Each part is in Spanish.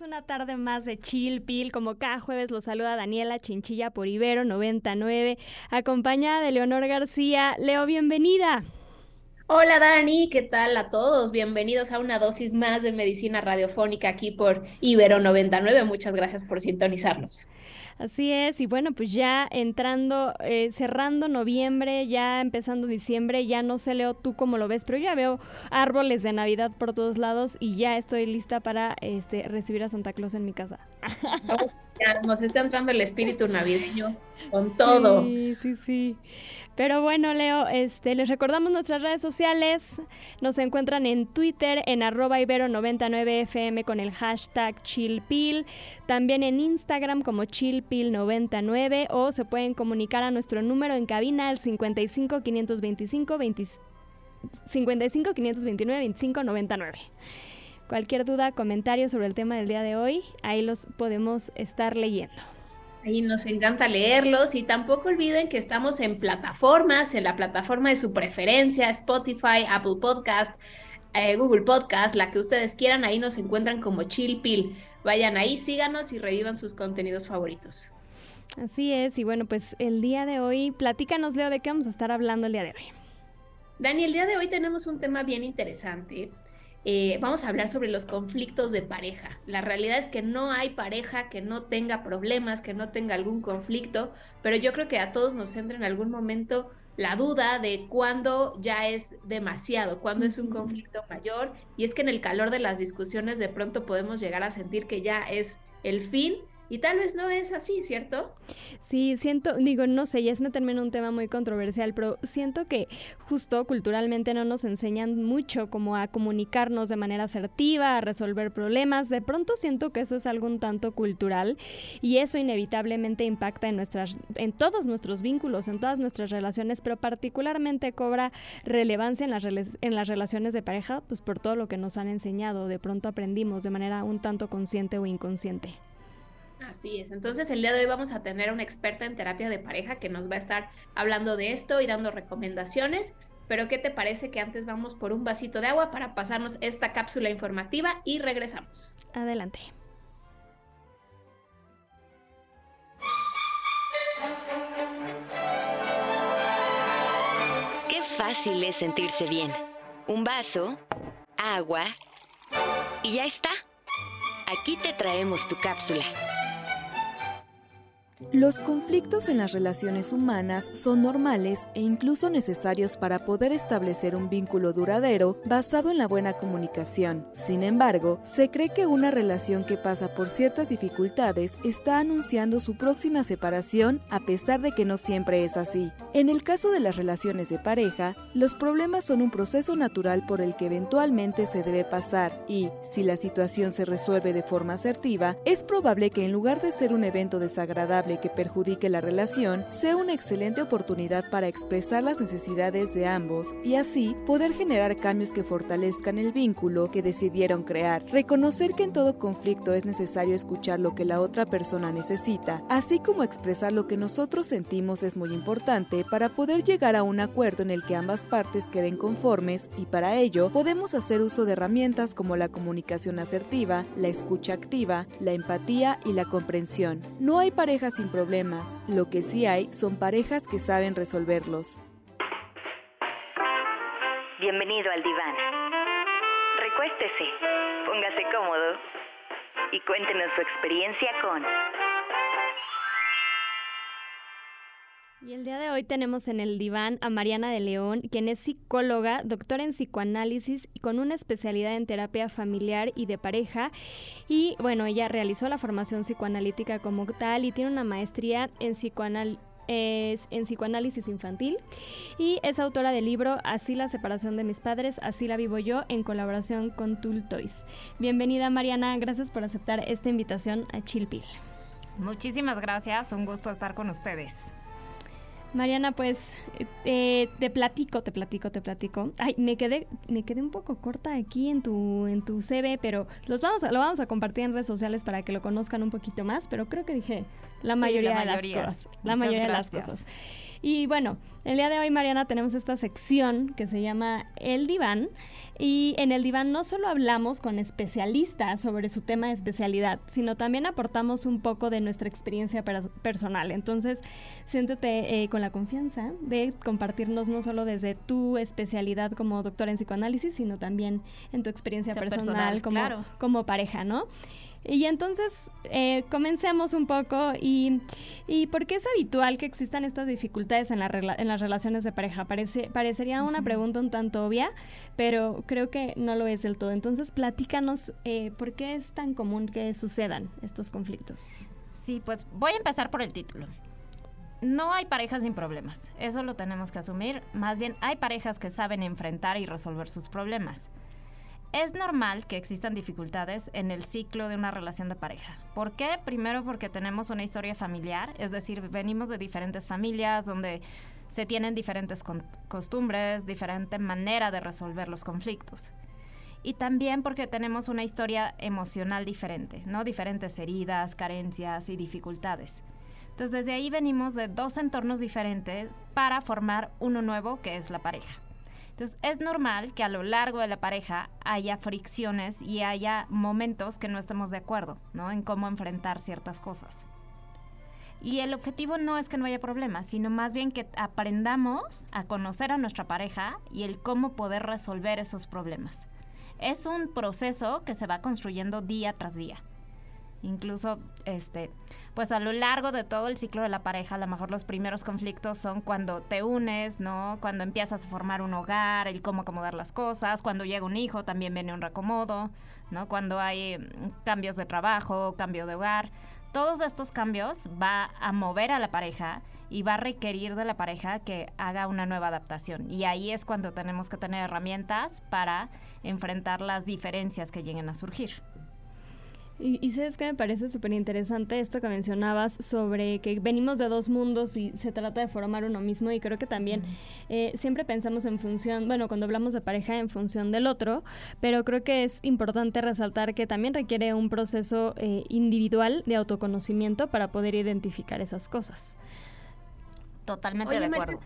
una tarde más de Chill Pill. Como cada jueves los saluda Daniela Chinchilla por Ibero 99, acompañada de Leonor García. Leo, bienvenida. Hola Dani, ¿qué tal a todos? Bienvenidos a una dosis más de medicina radiofónica aquí por Ibero 99. Muchas gracias por sintonizarnos. Así es, y bueno, pues ya entrando, eh, cerrando noviembre, ya empezando diciembre, ya no sé, Leo, tú cómo lo ves, pero ya veo árboles de Navidad por todos lados y ya estoy lista para este, recibir a Santa Claus en mi casa. ya nos está entrando el espíritu navideño con todo. Sí, sí, sí. Pero bueno, Leo, este, les recordamos nuestras redes sociales. Nos encuentran en Twitter en arroba ibero99fm con el hashtag chillpil. También en Instagram como chillpil99 o se pueden comunicar a nuestro número en cabina al 55 525 55 529 25 99. Cualquier duda, comentario sobre el tema del día de hoy, ahí los podemos estar leyendo. Ahí nos encanta leerlos y tampoco olviden que estamos en plataformas, en la plataforma de su preferencia, Spotify, Apple Podcast, eh, Google Podcast, la que ustedes quieran, ahí nos encuentran como Chill Pill. Vayan ahí, síganos y revivan sus contenidos favoritos. Así es, y bueno, pues el día de hoy, platícanos, Leo, de qué vamos a estar hablando el día de hoy. Dani, el día de hoy tenemos un tema bien interesante eh, vamos a hablar sobre los conflictos de pareja. La realidad es que no hay pareja que no tenga problemas, que no tenga algún conflicto, pero yo creo que a todos nos entra en algún momento la duda de cuándo ya es demasiado, cuándo es un conflicto mayor. Y es que en el calor de las discusiones de pronto podemos llegar a sentir que ya es el fin y tal vez no es así, ¿cierto? Sí, siento, digo, no sé, ya es meterme en un tema muy controversial, pero siento que justo culturalmente no nos enseñan mucho como a comunicarnos de manera asertiva, a resolver problemas. De pronto siento que eso es algo un tanto cultural y eso inevitablemente impacta en nuestras, en todos nuestros vínculos, en todas nuestras relaciones, pero particularmente cobra relevancia en las, en las relaciones de pareja, pues por todo lo que nos han enseñado, de pronto aprendimos de manera un tanto consciente o inconsciente. Así es. Entonces, el día de hoy vamos a tener una experta en terapia de pareja que nos va a estar hablando de esto y dando recomendaciones. Pero, ¿qué te parece que antes vamos por un vasito de agua para pasarnos esta cápsula informativa y regresamos? Adelante. Qué fácil es sentirse bien. Un vaso, agua y ya está. Aquí te traemos tu cápsula. Los conflictos en las relaciones humanas son normales e incluso necesarios para poder establecer un vínculo duradero basado en la buena comunicación. Sin embargo, se cree que una relación que pasa por ciertas dificultades está anunciando su próxima separación a pesar de que no siempre es así. En el caso de las relaciones de pareja, los problemas son un proceso natural por el que eventualmente se debe pasar y, si la situación se resuelve de forma asertiva, es probable que en lugar de ser un evento desagradable que perjudique la relación sea una excelente oportunidad para expresar las necesidades de ambos y así poder generar cambios que fortalezcan el vínculo que decidieron crear. Reconocer que en todo conflicto es necesario escuchar lo que la otra persona necesita, así como expresar lo que nosotros sentimos es muy importante para poder llegar a un acuerdo en el que ambas partes queden conformes y para ello podemos hacer uso de herramientas como la comunicación asertiva, la escucha activa, la empatía y la comprensión. No hay parejas sin problemas, lo que sí hay son parejas que saben resolverlos. Bienvenido al diván. Recuéstese, póngase cómodo y cuéntenos su experiencia con Y el día de hoy tenemos en el diván a Mariana de León, quien es psicóloga, doctora en psicoanálisis y con una especialidad en terapia familiar y de pareja. Y bueno, ella realizó la formación psicoanalítica como tal y tiene una maestría en en psicoanálisis infantil y es autora del libro Así la separación de mis padres, así la vivo yo en colaboración con Tool Toys. Bienvenida Mariana, gracias por aceptar esta invitación a Chilpil. Muchísimas gracias, un gusto estar con ustedes. Mariana, pues eh, te platico, te platico, te platico. Ay, me quedé, me quedé un poco corta aquí en tu, en tu CV, pero los vamos a, lo vamos a compartir en redes sociales para que lo conozcan un poquito más. Pero creo que dije la mayoría, de las cosas. La mayoría de las cosas. Y bueno, el día de hoy, Mariana, tenemos esta sección que se llama El Diván. Y en el diván no solo hablamos con especialistas sobre su tema de especialidad, sino también aportamos un poco de nuestra experiencia personal. Entonces, siéntete eh, con la confianza de compartirnos no solo desde tu especialidad como doctora en psicoanálisis, sino también en tu experiencia personal, como, como pareja, ¿no? Y entonces eh, comencemos un poco y, y por qué es habitual que existan estas dificultades en, la en las relaciones de pareja. Parece, parecería una pregunta un tanto obvia, pero creo que no lo es del todo. Entonces platícanos eh, por qué es tan común que sucedan estos conflictos. Sí, pues voy a empezar por el título. No hay parejas sin problemas, eso lo tenemos que asumir. Más bien hay parejas que saben enfrentar y resolver sus problemas. Es normal que existan dificultades en el ciclo de una relación de pareja. ¿Por qué? Primero porque tenemos una historia familiar, es decir, venimos de diferentes familias donde se tienen diferentes costumbres, diferente manera de resolver los conflictos. Y también porque tenemos una historia emocional diferente, ¿no? Diferentes heridas, carencias y dificultades. Entonces desde ahí venimos de dos entornos diferentes para formar uno nuevo que es la pareja. Entonces, es normal que a lo largo de la pareja haya fricciones y haya momentos que no estemos de acuerdo, ¿no? En cómo enfrentar ciertas cosas. Y el objetivo no es que no haya problemas, sino más bien que aprendamos a conocer a nuestra pareja y el cómo poder resolver esos problemas. Es un proceso que se va construyendo día tras día. Incluso, este, pues a lo largo de todo el ciclo de la pareja, a lo mejor los primeros conflictos son cuando te unes, ¿no? Cuando empiezas a formar un hogar, el cómo acomodar las cosas, cuando llega un hijo también viene un reacomodo, ¿no? Cuando hay mm, cambios de trabajo, cambio de hogar. Todos estos cambios va a mover a la pareja y va a requerir de la pareja que haga una nueva adaptación. Y ahí es cuando tenemos que tener herramientas para enfrentar las diferencias que lleguen a surgir. Y, sabes que me parece súper interesante esto que mencionabas sobre que venimos de dos mundos y se trata de formar uno mismo y creo que también eh, siempre pensamos en función, bueno, cuando hablamos de pareja en función del otro, pero creo que es importante resaltar que también requiere un proceso eh, individual de autoconocimiento para poder identificar esas cosas. Totalmente de acuerdo.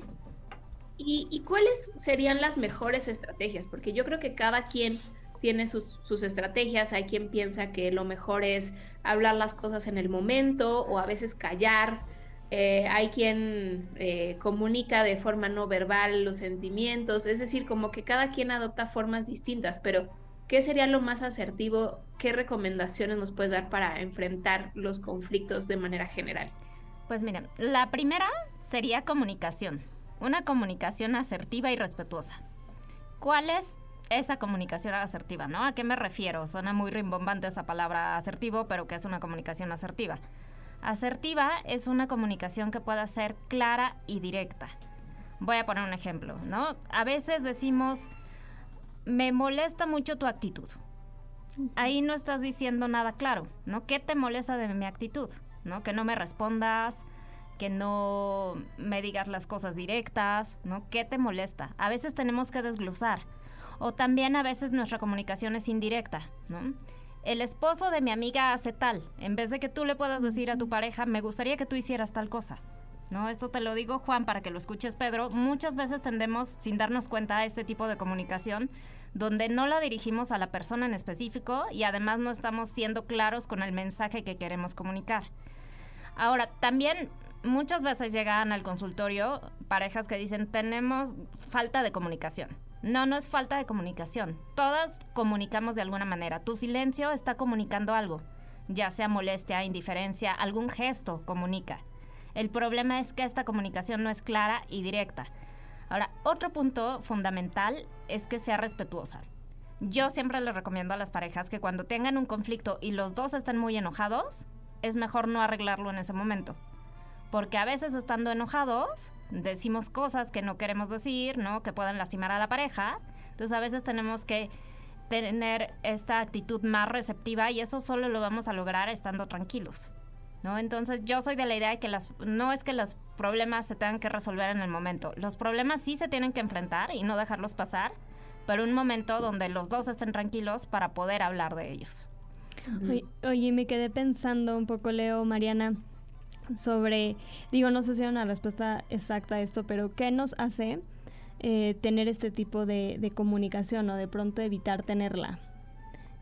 ¿y, ¿Y cuáles serían las mejores estrategias? Porque yo creo que cada quien tiene sus, estrategias, hay quien piensa que lo mejor es hablar las cosas en el momento o a veces callar, eh, hay quien eh, comunica de forma no verbal los sentimientos, es decir, como que cada quien adopta formas distintas, pero ¿qué sería lo más asertivo? ¿Qué recomendaciones nos puedes dar para enfrentar los conflictos de manera general? Pues mira, la primera sería comunicación, una comunicación asertiva y respetuosa. ¿Cuáles esa comunicación asertiva, ¿no? ¿A qué me refiero? Suena muy rimbombante esa palabra asertivo, pero ¿qué es una comunicación asertiva? Asertiva es una comunicación que pueda ser clara y directa. Voy a poner un ejemplo, ¿no? A veces decimos, me molesta mucho tu actitud. Ahí no estás diciendo nada claro, ¿no? ¿Qué te molesta de mi actitud? ¿No? Que no me respondas, que no me digas las cosas directas, ¿no? ¿Qué te molesta? A veces tenemos que desglosar o también a veces nuestra comunicación es indirecta, ¿no? El esposo de mi amiga hace tal. En vez de que tú le puedas decir a tu pareja, me gustaría que tú hicieras tal cosa. ¿no? Esto te lo digo, Juan, para que lo escuches, Pedro. Muchas veces tendemos, sin darnos cuenta, a este tipo de comunicación donde no la dirigimos a la persona en específico y además no estamos siendo claros con el mensaje que queremos comunicar. Ahora, también muchas veces llegan al consultorio parejas que dicen, tenemos falta de comunicación. No, no es falta de comunicación. Todas comunicamos de alguna manera. Tu silencio está comunicando algo, ya sea molestia, indiferencia, algún gesto comunica. El problema es que esta comunicación no es clara y directa. Ahora, otro punto fundamental es que sea respetuosa. Yo siempre les recomiendo a las parejas que cuando tengan un conflicto y los dos estén muy enojados, es mejor no arreglarlo en ese momento porque a veces estando enojados decimos cosas que no queremos decir, ¿no? Que puedan lastimar a la pareja. Entonces a veces tenemos que tener esta actitud más receptiva y eso solo lo vamos a lograr estando tranquilos. ¿no? Entonces yo soy de la idea de que las, no es que los problemas se tengan que resolver en el momento. Los problemas sí se tienen que enfrentar y no dejarlos pasar, pero un momento donde los dos estén tranquilos para poder hablar de ellos. Oye, me quedé pensando un poco, Leo, Mariana, sobre, digo, no sé si hay una respuesta exacta a esto, pero ¿qué nos hace eh, tener este tipo de, de comunicación o de pronto evitar tenerla?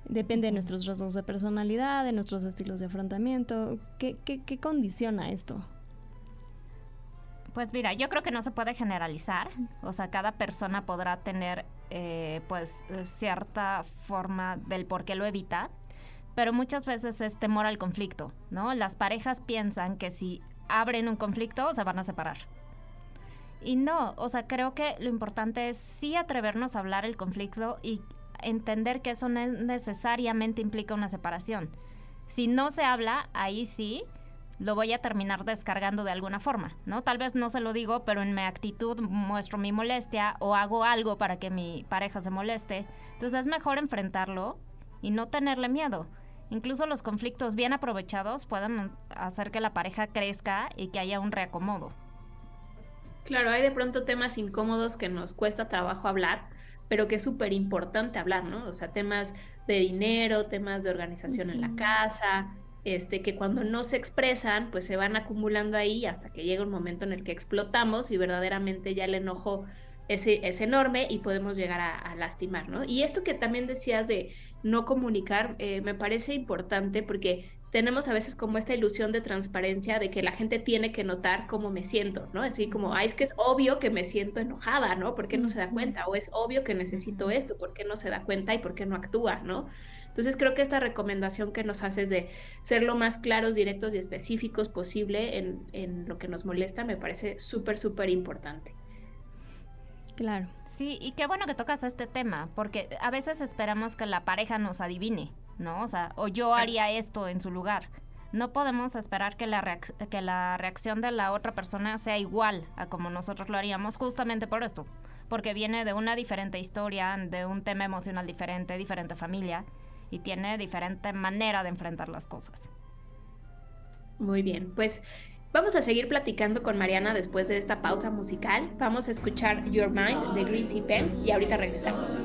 Depende de nuestros rasgos de personalidad, de nuestros estilos de afrontamiento. ¿Qué, qué, condiciona esto? Pues mira, yo creo que no se puede generalizar. O sea, cada persona podrá tener eh, pues cierta forma del por qué lo evita. Pero muchas veces es temor al conflicto, ¿no? Las parejas piensan que si abren un conflicto se van a separar. Y no, o sea, creo que lo importante es sí atrevernos a hablar el conflicto y entender que eso necesariamente implica una separación. Si no se habla, ahí sí lo voy a terminar descargando de alguna forma, ¿no? Tal vez no se lo digo, pero en mi actitud muestro mi molestia o hago algo para que mi pareja se moleste. Entonces es mejor enfrentarlo y no tenerle miedo. Incluso los conflictos bien aprovechados pueden hacer que la pareja crezca y que haya un reacomodo. Claro, hay de pronto temas incómodos que nos cuesta trabajo hablar, pero que es súper importante hablar, ¿no? O sea, temas de dinero, temas de organización en la casa, este, que cuando no se expresan, pues se van acumulando ahí hasta que llega un momento en el que explotamos y verdaderamente ya el enojo es, es enorme y podemos llegar a, lastimar, ¿no? Y esto que también decías de no comunicar, eh, me parece importante porque tenemos a veces como esta ilusión de transparencia de que la gente tiene que notar cómo me siento, ¿no? Así como, ay, es que es obvio que me siento enojada, ¿no? ¿Por qué no se da cuenta? O es obvio que necesito esto, ¿por qué no se da cuenta y por qué no actúa, ¿no? Entonces creo que esta recomendación que nos haces de ser lo más claros, directos y específicos posible en, en lo que nos molesta me parece súper, súper importante. Claro. Sí, y qué bueno que tocas este tema, porque a veces esperamos que la pareja nos adivine ¿no? O sea, o yo haría esto en su lugar. No podemos esperar que la, que la reacción de la otra persona sea igual a como nosotros lo haríamos justamente por esto, porque viene de una diferente historia, de un tema emocional diferente, diferente familia y tiene diferente manera de enfrentar las cosas. Muy bien, pues vamos a seguir platicando con Mariana después de esta pausa musical. Vamos a escuchar Your Mind de Green Tea Pen y ahorita regresamos.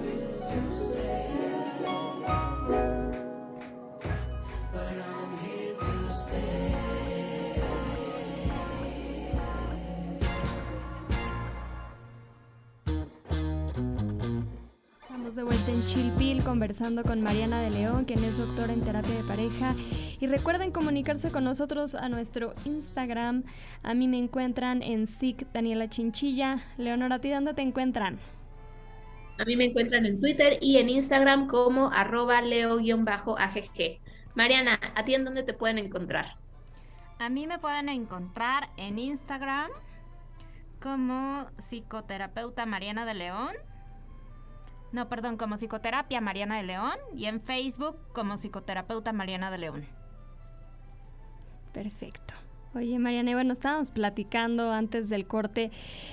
De vuelta en Chilpil conversando con Mariana de León, quien es doctora en terapia de pareja. Y recuerden comunicarse con nosotros a nuestro Instagram. A mí me encuentran en SIC Daniela Chinchilla. Leonora, ¿a ti dónde te encuentran? A mí me encuentran en Twitter y en Instagram como arroba leo-agg. Mariana, ¿a ti en dónde te pueden encontrar? A mí me pueden encontrar en Instagram como psicoterapeuta Mariana de León no, perdón, como psicoterapia Mariana de León y en Facebook como psicoterapeuta Mariana de León. Perfecto. Oye, Mariana, y bueno, estábamos platicando antes del corte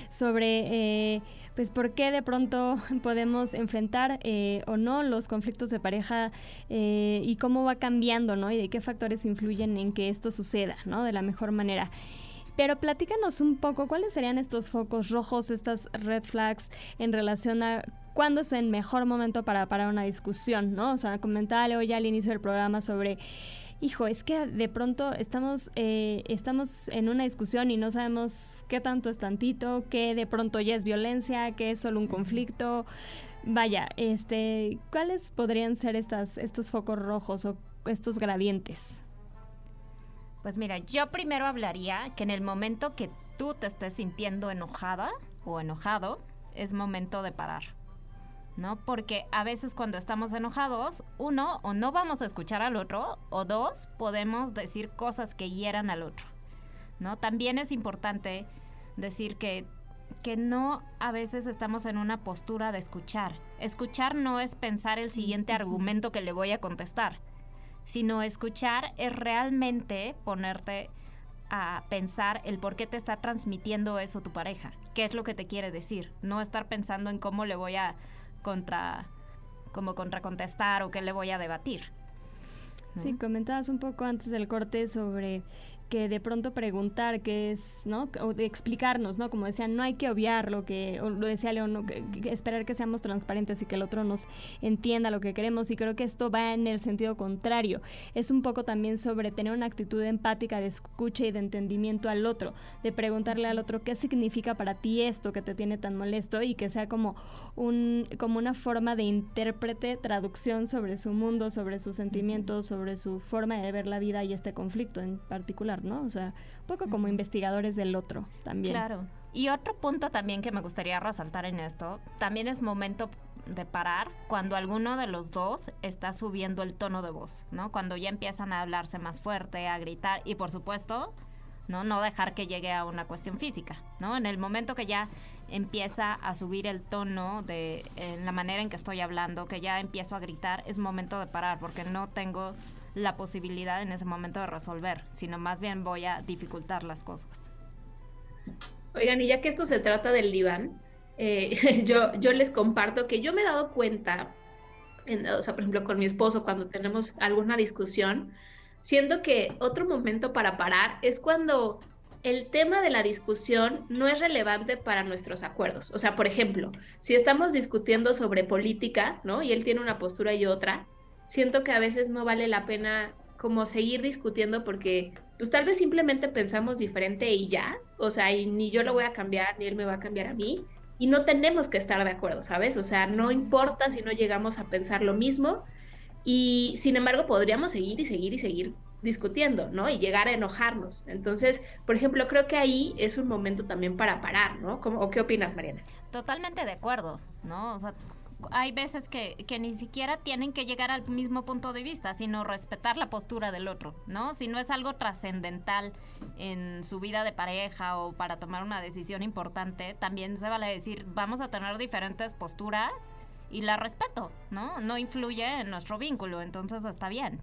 sobre, eh, pues, por qué de pronto podemos enfrentar eh, o no los conflictos de pareja eh, y cómo va cambiando, ¿no? Y de qué factores influyen en que esto suceda, ¿no? De la mejor manera. Pero platícanos un poco, ¿cuáles serían estos focos rojos, estas red flags en relación a cuándo es el mejor momento para parar una discusión, ¿no? O sea, comentaba Leo ya al inicio del programa sobre hijo, es que de pronto estamos, eh, estamos en una discusión y no sabemos qué tanto es tantito, qué de pronto ya es violencia, qué es solo un conflicto. Vaya, este, ¿cuáles podrían ser estas, estos focos rojos o estos gradientes? Pues mira, yo primero hablaría que en el momento que tú te estés sintiendo enojada o enojado, es momento de parar. ¿No? Porque a veces cuando estamos enojados, uno, o no vamos a escuchar al otro, o dos, podemos decir cosas que hieran al otro, ¿no? También es importante decir que, que no a veces estamos en una postura de escuchar. Escuchar no es pensar el siguiente argumento que le voy a contestar, sino escuchar es realmente ponerte a pensar el por qué te está transmitiendo eso tu pareja, qué es lo que te quiere decir, no estar pensando en cómo le voy a contra, como contracontestar o qué le voy a debatir. Sí, comentabas un poco antes del corte sobre que de pronto preguntar qué es, ¿no? O de explicarnos, ¿no? Como decían, no hay que obviar lo que, o lo decía León, que, esperar que seamos transparentes y que el otro nos entienda lo que queremos. Y creo que esto va en el sentido contrario. Es un poco también sobre tener una actitud empática de escucha y de entendimiento al otro, de preguntarle al otro qué significa para ti esto que te tiene tan molesto y que sea como un, como una forma de intérprete, traducción sobre su mundo, sobre sus sentimientos, sobre su forma de ver la vida y este conflicto en particular. ¿No? O sea, un poco como investigadores del otro también. Claro. Y otro punto también que me gustaría resaltar en esto, también es momento de parar cuando alguno de los dos está subiendo el tono de voz, ¿no? Cuando ya empiezan a hablarse más fuerte, a gritar y por supuesto, ¿no? No dejar que llegue a una cuestión física, ¿no? En el momento que ya empieza a subir el tono de en la manera en que estoy hablando, que ya empiezo a gritar, es momento de parar porque no tengo la posibilidad en ese momento de resolver, sino más bien voy a dificultar las cosas. Oigan, y ya que esto se trata del diván, eh, yo, yo les comparto que yo me he dado cuenta, o sea, por ejemplo, con mi esposo, cuando tenemos alguna discusión, siendo que otro momento para parar es cuando el tema de la discusión no es relevante para nuestros acuerdos. O sea, por ejemplo, si estamos discutiendo sobre política, ¿no? Y él tiene una postura y otra, siento que a veces no vale la pena como seguir discutiendo porque pues tal vez simplemente pensamos diferente y ya, o sea, y ni yo lo voy a cambiar, ni él me va a cambiar a mí, y no tenemos que estar de acuerdo, ¿sabes? O sea, no importa si no llegamos a pensar lo mismo, y sin embargo podríamos seguir y seguir y seguir discutiendo, ¿no? Y llegar a enojarnos. Entonces, por ejemplo, creo que ahí es un momento también para parar, ¿no? ¿O qué opinas, Mariana? Totalmente de acuerdo, ¿no? O sea, hay veces que, que, ni siquiera tienen que llegar al mismo punto de vista, sino respetar la postura del otro, ¿no? Si no es algo trascendental en su vida de pareja o para tomar una decisión importante, también se vale decir, vamos a tener diferentes posturas y la respeto, ¿no? No influye en nuestro vínculo, entonces está bien.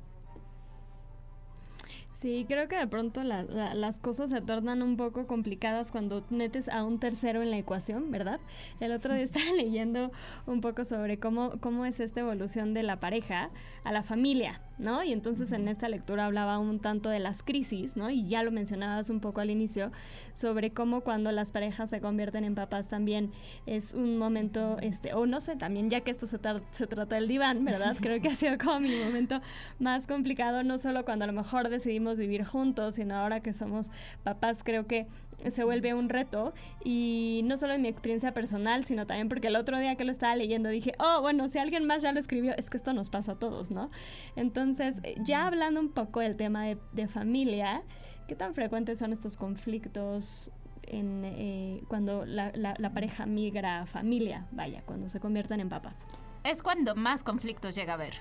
Sí, creo que de pronto las cosas se tornan un poco complicadas cuando metes a un tercero en la ecuación, ¿verdad? El otro día estaba leyendo un poco sobre cómo, cómo es esta evolución de la pareja a la familia, ¿no? Y entonces en esta lectura hablaba un tanto de las crisis, ¿no? Y ya lo mencionabas un poco al inicio, sobre cómo cuando las parejas se convierten en papás también es un momento, este, o no sé, también ya que esto se, se trata del diván, ¿verdad? Creo que ha sido como mi momento más complicado, no solo cuando a lo mejor decidimos vivir juntos, sino ahora que somos papás, creo que se vuelve un reto y no solo en mi experiencia personal, sino también porque el otro día que lo estaba leyendo dije, oh, bueno, si alguien más ya lo escribió, es que esto nos pasa a todos, ¿no? Entonces, ya hablando un poco del tema de, familia, ¿qué tan frecuentes son estos conflictos en, eh, cuando la, la, pareja migra a familia, vaya, cuando se convierten en papás? Es cuando más conflictos llega a haber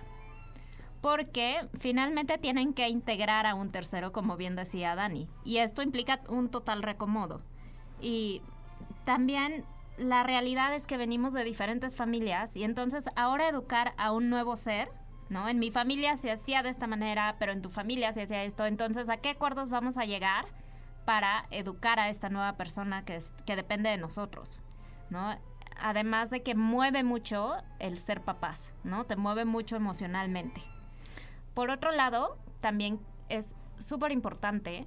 porque finalmente tienen que integrar a un tercero, como bien decía Dani, y esto implica un total recomodo. Y también la realidad es que venimos de diferentes familias y entonces ahora educar a un nuevo ser, ¿no? En mi familia se hacía de esta manera, pero en tu familia se hacía esto, entonces ¿a qué acuerdos vamos a llegar para educar a esta nueva persona que, que depende de nosotros, ¿no? Además de que mueve mucho el ser papás, ¿no? Te mueve mucho emocionalmente. Por otro lado, también es súper importante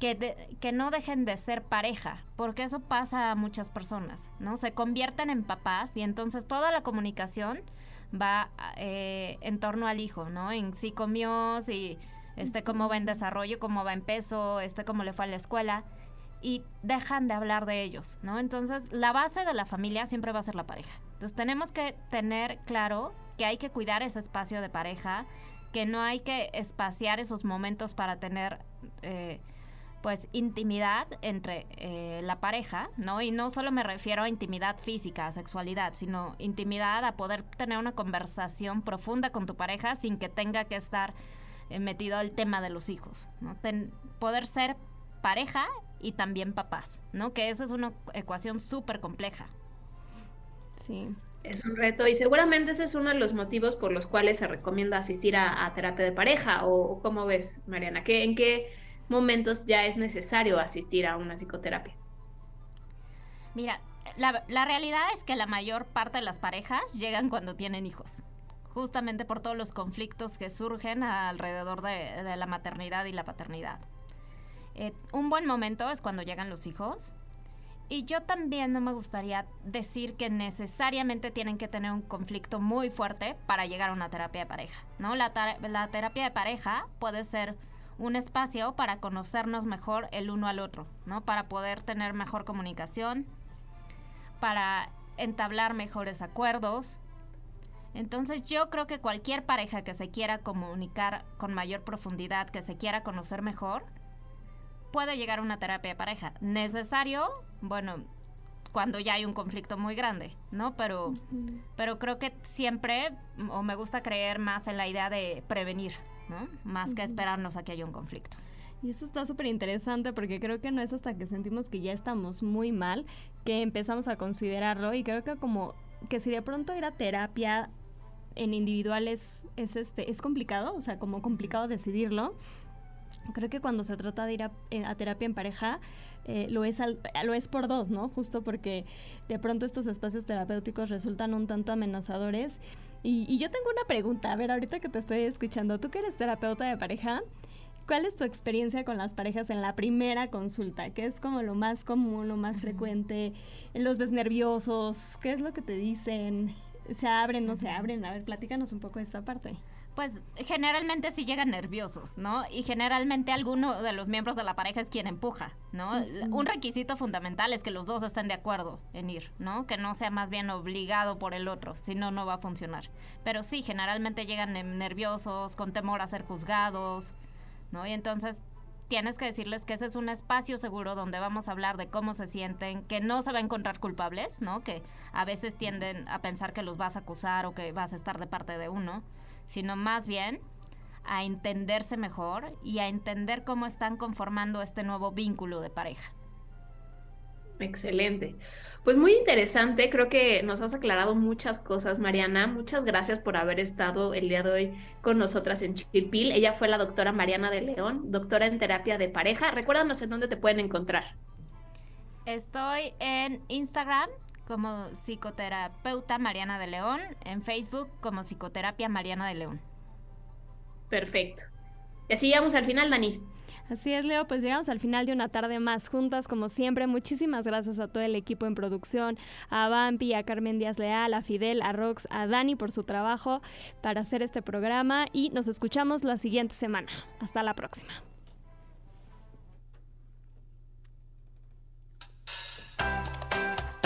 que, que no dejen de ser pareja, porque eso pasa a muchas personas, ¿no? Se convierten en papás y entonces toda la comunicación va eh, en torno al hijo, ¿no? En si comió, si este, cómo va en desarrollo, cómo va en peso, este, cómo le fue a la escuela y dejan de hablar de ellos, ¿no? Entonces, la base de la familia siempre va a ser la pareja. Entonces, tenemos que tener claro que hay que cuidar ese espacio de pareja, que no hay que espaciar esos momentos para tener eh, pues intimidad entre eh, la pareja, ¿no? Y no solo me refiero a intimidad física, a sexualidad, sino intimidad a poder tener una conversación profunda con tu pareja sin que tenga que estar eh, metido el tema de los hijos, ¿no? poder ser pareja y también papás, ¿no? Que esa es una ecuación súper compleja. Sí. Es un reto y seguramente ese es uno de los motivos por los cuales se recomienda asistir a, terapia de pareja o, cómo ves, Mariana, ¿Qué, ¿en qué momentos ya es necesario asistir a una psicoterapia? Mira, la, realidad es que la mayor parte de las parejas llegan cuando tienen hijos, justamente por todos los conflictos que surgen alrededor de, la maternidad y la paternidad. Eh, un buen momento es cuando llegan los hijos. Y yo también no me gustaría decir que necesariamente tienen que tener un conflicto muy fuerte para llegar a una terapia de pareja, ¿no? La, la terapia de pareja puede ser un espacio para conocernos mejor el uno al otro, ¿no? Para poder tener mejor comunicación, para entablar mejores acuerdos. Entonces yo creo que cualquier pareja que se quiera comunicar con mayor profundidad, que se quiera conocer mejor, puede llegar a una terapia de pareja. Necesario, bueno, cuando ya hay un conflicto muy grande, ¿no? Pero, pero creo que siempre, o me gusta creer más en la idea de prevenir, ¿no? Más que esperarnos a que haya un conflicto. Y eso está súper interesante porque creo que no es hasta que sentimos que ya estamos muy mal que empezamos a considerarlo y creo que como que si de pronto ir a terapia en individuales es este es complicado, o sea, como complicado decidirlo. Creo que cuando se trata de ir a, eh, terapia en pareja, eh, lo, es lo es por dos, ¿no? Justo porque de pronto estos espacios terapéuticos resultan un tanto amenazadores. Y, y yo tengo una pregunta, a ver, ahorita que te estoy escuchando, tú que eres terapeuta de pareja, ¿Cuál es tu experiencia con las parejas en la primera consulta? ¿Qué es como lo más común, lo más frecuente? ¿Los ves nerviosos? ¿Qué es lo que te dicen? ¿Se abren, no se abren? A ver, platícanos un poco de esta parte. Pues generalmente sí llegan nerviosos, ¿no? Y generalmente alguno de los miembros de la pareja es quien empuja, ¿no? Un requisito fundamental es que los dos estén de acuerdo en ir, ¿no? Que no sea más bien obligado por el otro, si no, no va a funcionar. Pero sí, generalmente llegan nerviosos, con temor a ser juzgados, ¿no? Y entonces tienes que decirles que ese es un espacio seguro donde vamos a hablar de cómo se sienten, que no se va a encontrar culpables, ¿no? Que a veces tienden a pensar que los vas a acusar o que vas a estar de parte de uno, sino más bien a entenderse mejor y a entender cómo están conformando este nuevo vínculo de pareja. Excelente. Pues muy interesante, creo que nos has aclarado muchas cosas, Mariana. Muchas gracias por haber estado el día de hoy con nosotras en Chilpil. Ella fue la doctora Mariana de León, doctora en terapia de pareja. Recuérdanos en dónde te pueden encontrar. Estoy en Instagram como psicoterapeuta Mariana de León, en Facebook como psicoterapia Mariana de León. Perfecto. Y así llegamos al final, Dani. Así es, Leo, pues llegamos al final de una tarde más juntas, como siempre. Muchísimas gracias a todo el equipo en producción, a Bampi, a Carmen Díaz Leal, a Fidel, a Rox, a Dani por su trabajo para hacer este programa y nos escuchamos la siguiente semana. Hasta la próxima.